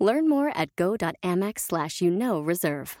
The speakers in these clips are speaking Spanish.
Learn more at go.amex slash you know reserve.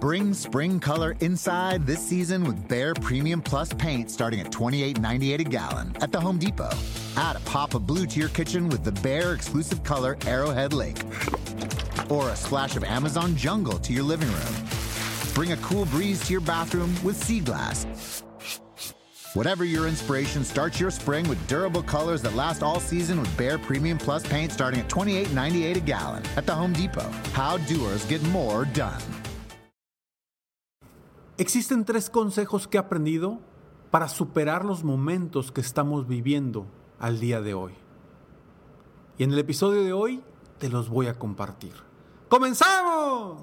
Bring spring color inside this season with Bare Premium Plus paint starting at $28.98 a gallon at the Home Depot. Add a pop of blue to your kitchen with the Bare exclusive color Arrowhead Lake. Or a splash of Amazon Jungle to your living room. Bring a cool breeze to your bathroom with Sea Glass. Whatever your inspiration, start your spring with durable colors that last all season with Bear Premium Plus paint starting at $28.98 a gallon at the Home Depot. How doers get more done. Existen tres consejos que he aprendido para superar los momentos que estamos viviendo al día de hoy. Y en el episodio de hoy te los voy a compartir. ¡Comenzamos!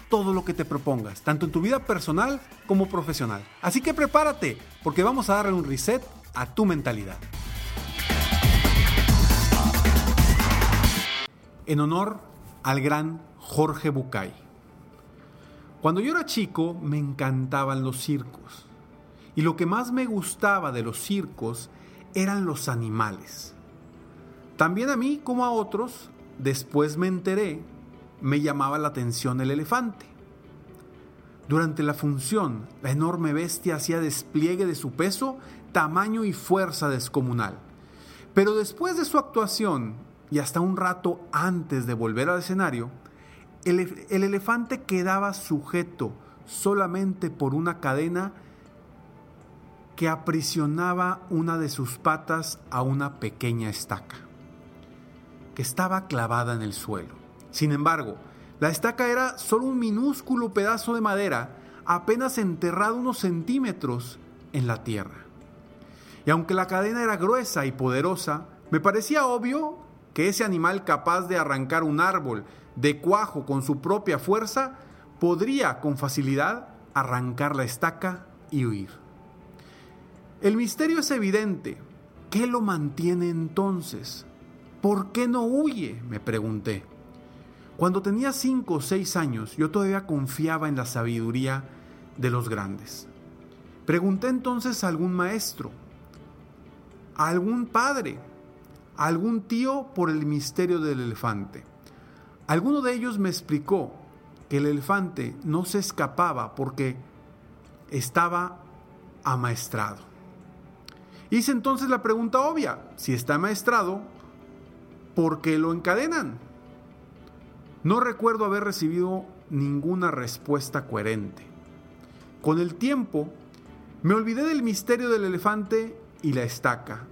todo lo que te propongas, tanto en tu vida personal como profesional. Así que prepárate, porque vamos a darle un reset a tu mentalidad. En honor al gran Jorge Bucay. Cuando yo era chico me encantaban los circos. Y lo que más me gustaba de los circos eran los animales. También a mí como a otros, después me enteré me llamaba la atención el elefante. Durante la función, la enorme bestia hacía despliegue de su peso, tamaño y fuerza descomunal. Pero después de su actuación, y hasta un rato antes de volver al escenario, el, el elefante quedaba sujeto solamente por una cadena que aprisionaba una de sus patas a una pequeña estaca, que estaba clavada en el suelo. Sin embargo, la estaca era solo un minúsculo pedazo de madera apenas enterrado unos centímetros en la tierra. Y aunque la cadena era gruesa y poderosa, me parecía obvio que ese animal capaz de arrancar un árbol de cuajo con su propia fuerza podría con facilidad arrancar la estaca y huir. El misterio es evidente. ¿Qué lo mantiene entonces? ¿Por qué no huye? me pregunté. Cuando tenía cinco o seis años, yo todavía confiaba en la sabiduría de los grandes. Pregunté entonces a algún maestro, a algún padre, a algún tío por el misterio del elefante. Alguno de ellos me explicó que el elefante no se escapaba porque estaba amaestrado. Hice entonces la pregunta obvia, si está amaestrado, ¿por qué lo encadenan? No recuerdo haber recibido ninguna respuesta coherente. Con el tiempo, me olvidé del misterio del elefante y la estaca,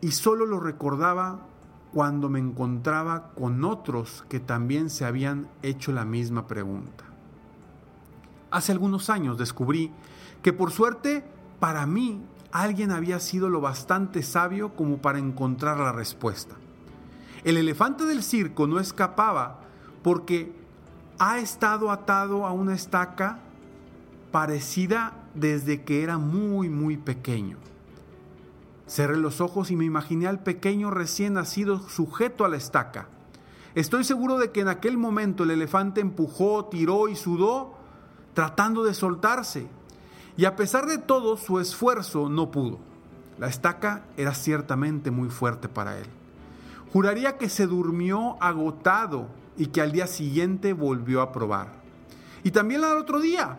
y solo lo recordaba cuando me encontraba con otros que también se habían hecho la misma pregunta. Hace algunos años descubrí que por suerte para mí alguien había sido lo bastante sabio como para encontrar la respuesta. El elefante del circo no escapaba porque ha estado atado a una estaca parecida desde que era muy, muy pequeño. Cerré los ojos y me imaginé al pequeño recién nacido sujeto a la estaca. Estoy seguro de que en aquel momento el elefante empujó, tiró y sudó tratando de soltarse. Y a pesar de todo su esfuerzo no pudo. La estaca era ciertamente muy fuerte para él. Juraría que se durmió agotado y que al día siguiente volvió a probar. Y también al otro día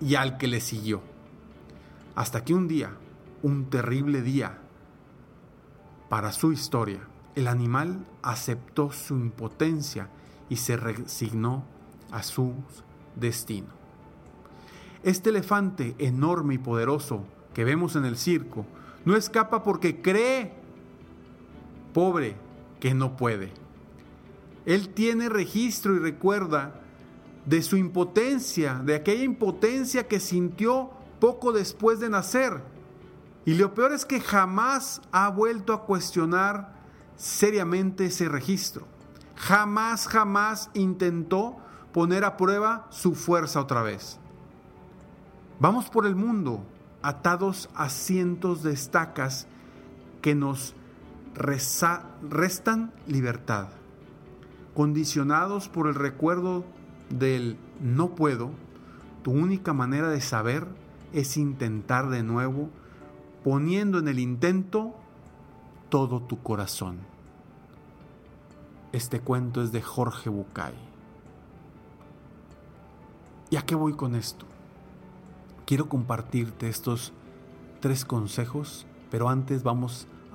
y al que le siguió. Hasta que un día, un terrible día para su historia, el animal aceptó su impotencia y se resignó a su destino. Este elefante enorme y poderoso que vemos en el circo no escapa porque cree, pobre, que no puede. Él tiene registro y recuerda de su impotencia, de aquella impotencia que sintió poco después de nacer. Y lo peor es que jamás ha vuelto a cuestionar seriamente ese registro. Jamás, jamás intentó poner a prueba su fuerza otra vez. Vamos por el mundo atados a cientos de estacas que nos restan libertad, condicionados por el recuerdo del no puedo, tu única manera de saber es intentar de nuevo, poniendo en el intento todo tu corazón. Este cuento es de Jorge Bucay. ¿Y a qué voy con esto? Quiero compartirte estos tres consejos, pero antes vamos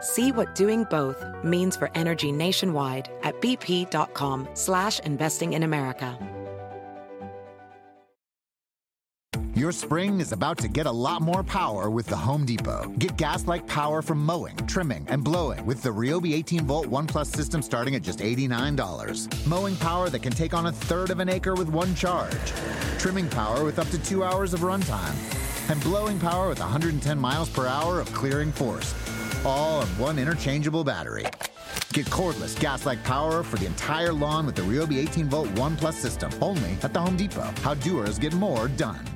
See what doing both means for energy nationwide at bp.com slash investing in America. Your spring is about to get a lot more power with the Home Depot. Get gas like power from mowing, trimming, and blowing with the Ryobi 18 volt One Plus system starting at just $89. Mowing power that can take on a third of an acre with one charge. Trimming power with up to two hours of runtime. And blowing power with 110 miles per hour of clearing force. All on one interchangeable battery. Get cordless gas like power for the entire lawn with the Ryobi 18 volt One Plus system only at the Home Depot. How doers get more done.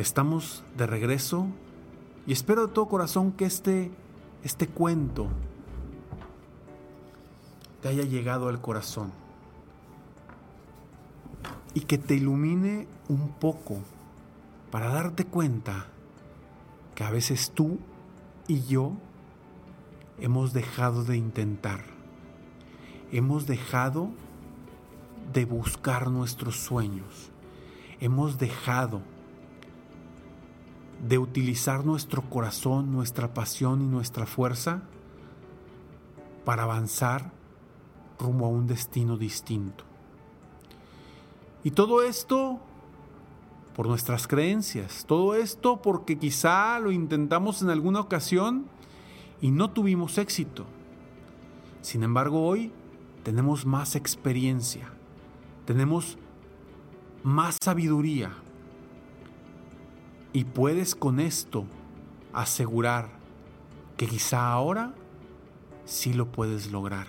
Estamos de regreso y espero de todo corazón que este, este cuento te haya llegado al corazón y que te ilumine un poco para darte cuenta que a veces tú y yo hemos dejado de intentar, hemos dejado de buscar nuestros sueños, hemos dejado de utilizar nuestro corazón, nuestra pasión y nuestra fuerza para avanzar rumbo a un destino distinto. Y todo esto por nuestras creencias, todo esto porque quizá lo intentamos en alguna ocasión y no tuvimos éxito. Sin embargo, hoy tenemos más experiencia, tenemos más sabiduría, y puedes con esto asegurar que quizá ahora sí lo puedes lograr.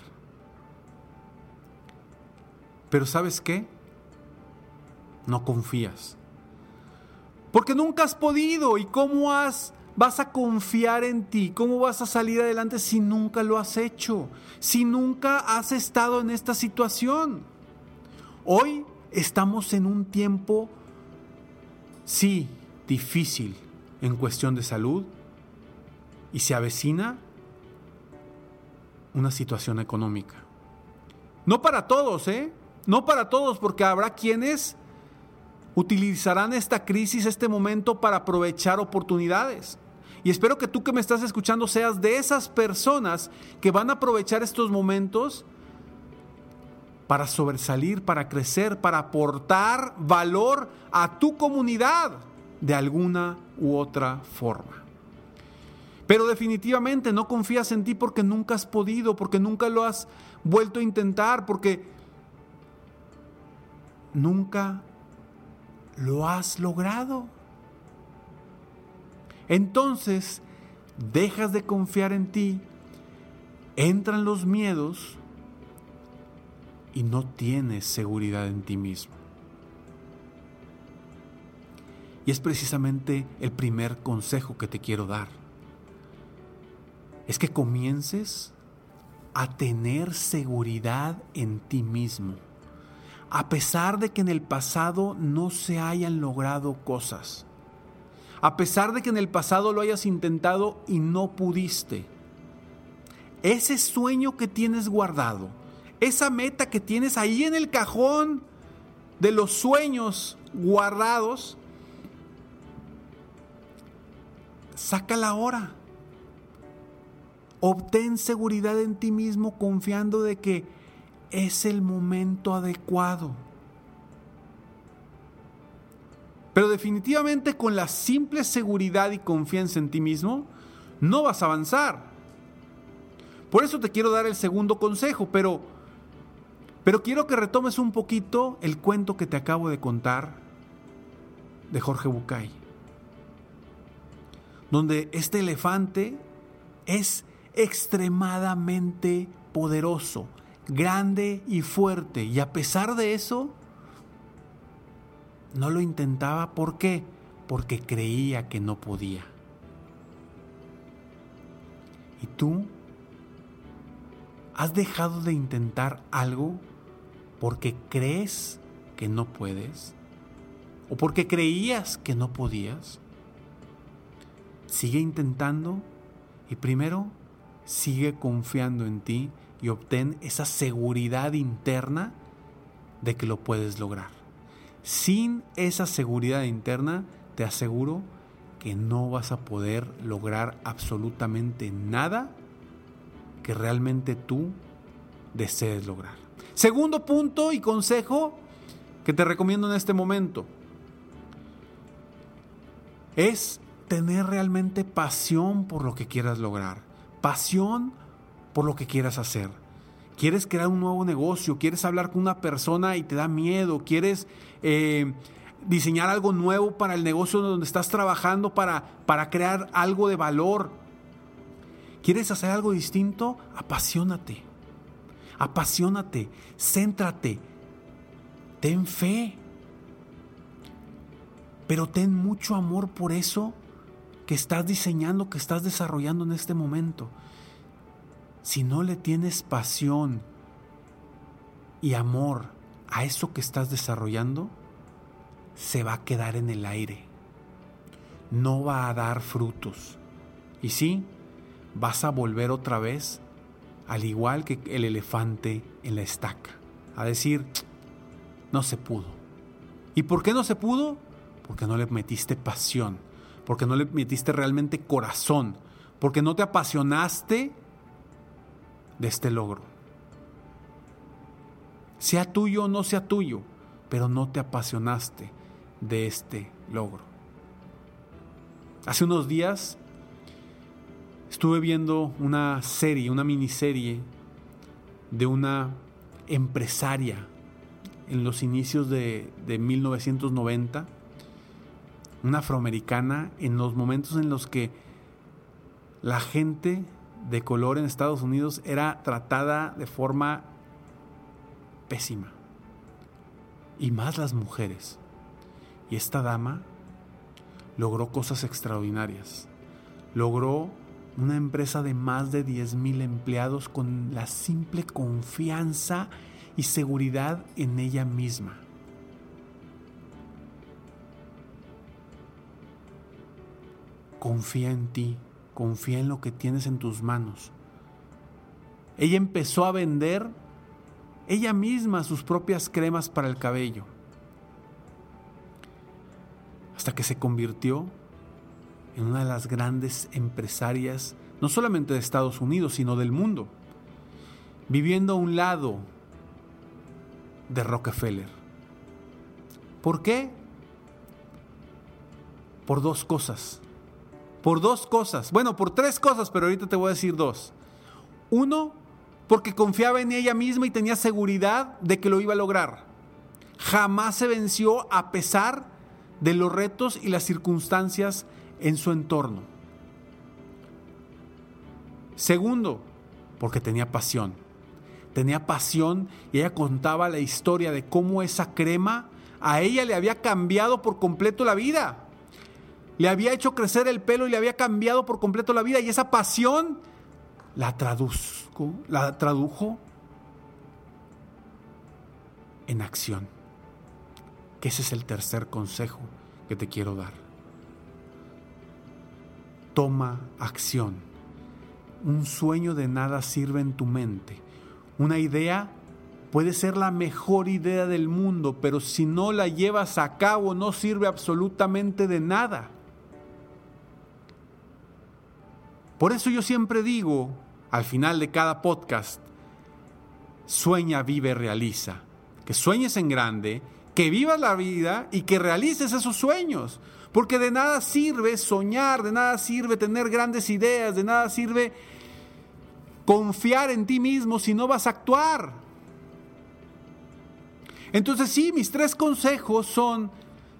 Pero ¿sabes qué? No confías. Porque nunca has podido. ¿Y cómo vas a confiar en ti? ¿Cómo vas a salir adelante si nunca lo has hecho? Si nunca has estado en esta situación. Hoy estamos en un tiempo, sí, difícil en cuestión de salud y se avecina una situación económica. No para todos, ¿eh? No para todos, porque habrá quienes utilizarán esta crisis, este momento para aprovechar oportunidades. Y espero que tú que me estás escuchando seas de esas personas que van a aprovechar estos momentos para sobresalir, para crecer, para aportar valor a tu comunidad de alguna u otra forma. Pero definitivamente no confías en ti porque nunca has podido, porque nunca lo has vuelto a intentar, porque nunca lo has logrado. Entonces, dejas de confiar en ti, entran los miedos y no tienes seguridad en ti mismo. Y es precisamente el primer consejo que te quiero dar. Es que comiences a tener seguridad en ti mismo. A pesar de que en el pasado no se hayan logrado cosas a pesar de que en el pasado lo hayas intentado y no pudiste. Ese sueño que tienes guardado, esa meta que tienes ahí en el cajón de los sueños guardados, sácala ahora. Obtén seguridad en ti mismo confiando de que es el momento adecuado. Pero definitivamente con la simple seguridad y confianza en ti mismo, no vas a avanzar. Por eso te quiero dar el segundo consejo, pero, pero quiero que retomes un poquito el cuento que te acabo de contar de Jorge Bucay, donde este elefante es extremadamente poderoso, grande y fuerte, y a pesar de eso, no lo intentaba, ¿por qué? Porque creía que no podía. ¿Y tú? ¿Has dejado de intentar algo porque crees que no puedes? ¿O porque creías que no podías? Sigue intentando y primero sigue confiando en ti y obtén esa seguridad interna de que lo puedes lograr. Sin esa seguridad interna, te aseguro que no vas a poder lograr absolutamente nada que realmente tú desees lograr. Segundo punto y consejo que te recomiendo en este momento es tener realmente pasión por lo que quieras lograr, pasión por lo que quieras hacer. Quieres crear un nuevo negocio, quieres hablar con una persona y te da miedo, quieres eh, diseñar algo nuevo para el negocio donde estás trabajando para, para crear algo de valor. ¿Quieres hacer algo distinto? Apasionate. Apasionate, céntrate, ten fe. Pero ten mucho amor por eso que estás diseñando, que estás desarrollando en este momento. Si no le tienes pasión y amor a eso que estás desarrollando, se va a quedar en el aire. No va a dar frutos. Y sí, vas a volver otra vez, al igual que el elefante en la estaca, a decir, no se pudo. ¿Y por qué no se pudo? Porque no le metiste pasión, porque no le metiste realmente corazón, porque no te apasionaste de este logro sea tuyo o no sea tuyo, pero no te apasionaste de este logro. Hace unos días estuve viendo una serie, una miniserie de una empresaria en los inicios de, de 1990, una afroamericana, en los momentos en los que la gente de color en Estados Unidos era tratada de forma pésima. Y más las mujeres. Y esta dama logró cosas extraordinarias. Logró una empresa de más de 10 mil empleados con la simple confianza y seguridad en ella misma. Confía en ti, confía en lo que tienes en tus manos. ella empezó a vender ella misma sus propias cremas para el cabello. Hasta que se convirtió en una de las grandes empresarias, no solamente de Estados Unidos, sino del mundo, viviendo a un lado de Rockefeller. ¿Por qué? Por dos cosas. Por dos cosas. Bueno, por tres cosas, pero ahorita te voy a decir dos. Uno, porque confiaba en ella misma y tenía seguridad de que lo iba a lograr. Jamás se venció a pesar de los retos y las circunstancias en su entorno. Segundo, porque tenía pasión. Tenía pasión y ella contaba la historia de cómo esa crema a ella le había cambiado por completo la vida. Le había hecho crecer el pelo y le había cambiado por completo la vida. Y esa pasión la traduzco, la tradujo en acción. Que ese es el tercer consejo que te quiero dar. Toma acción. Un sueño de nada sirve en tu mente. Una idea puede ser la mejor idea del mundo, pero si no la llevas a cabo no sirve absolutamente de nada. Por eso yo siempre digo, al final de cada podcast, sueña, vive, realiza. Que sueñes en grande, que vivas la vida y que realices esos sueños. Porque de nada sirve soñar, de nada sirve tener grandes ideas, de nada sirve confiar en ti mismo si no vas a actuar. Entonces sí, mis tres consejos son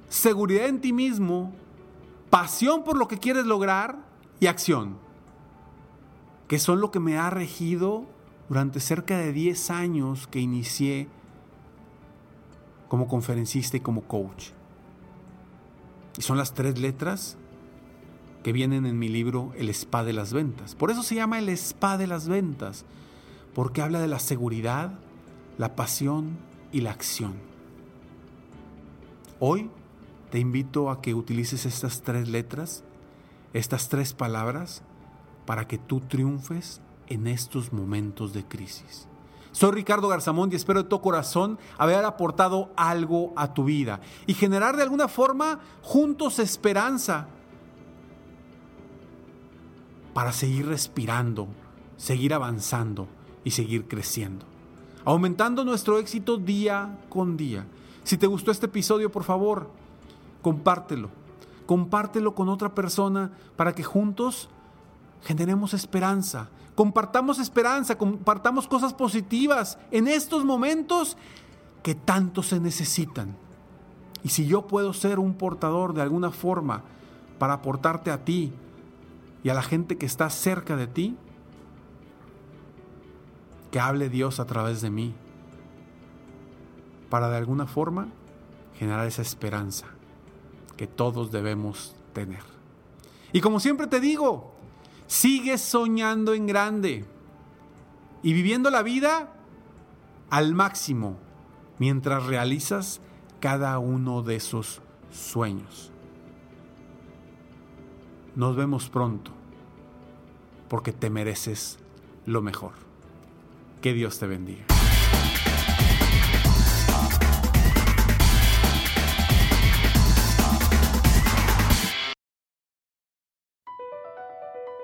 seguridad en ti mismo, pasión por lo que quieres lograr y acción que son lo que me ha regido durante cerca de 10 años que inicié como conferencista y como coach. Y son las tres letras que vienen en mi libro El Spa de las Ventas. Por eso se llama El Spa de las Ventas, porque habla de la seguridad, la pasión y la acción. Hoy te invito a que utilices estas tres letras, estas tres palabras, para que tú triunfes en estos momentos de crisis. Soy Ricardo Garzamón y espero de todo corazón haber aportado algo a tu vida y generar de alguna forma juntos esperanza para seguir respirando, seguir avanzando y seguir creciendo, aumentando nuestro éxito día con día. Si te gustó este episodio, por favor, compártelo. Compártelo con otra persona para que juntos generemos esperanza, compartamos esperanza, compartamos cosas positivas en estos momentos que tanto se necesitan. Y si yo puedo ser un portador de alguna forma para aportarte a ti y a la gente que está cerca de ti, que hable Dios a través de mí, para de alguna forma generar esa esperanza que todos debemos tener. Y como siempre te digo, Sigue soñando en grande y viviendo la vida al máximo mientras realizas cada uno de esos sueños. Nos vemos pronto porque te mereces lo mejor. Que Dios te bendiga.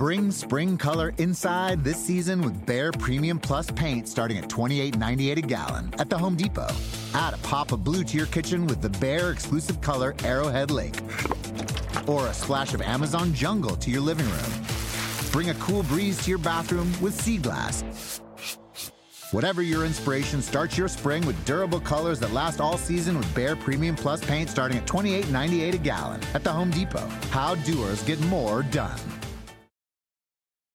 Bring spring color inside this season with Bare Premium Plus paint starting at $28.98 a gallon at the Home Depot. Add a pop of blue to your kitchen with the Bare exclusive color Arrowhead Lake. Or a splash of Amazon Jungle to your living room. Bring a cool breeze to your bathroom with Sea Glass. Whatever your inspiration, start your spring with durable colors that last all season with Bare Premium Plus paint starting at $28.98 a gallon at the Home Depot. How doers get more done.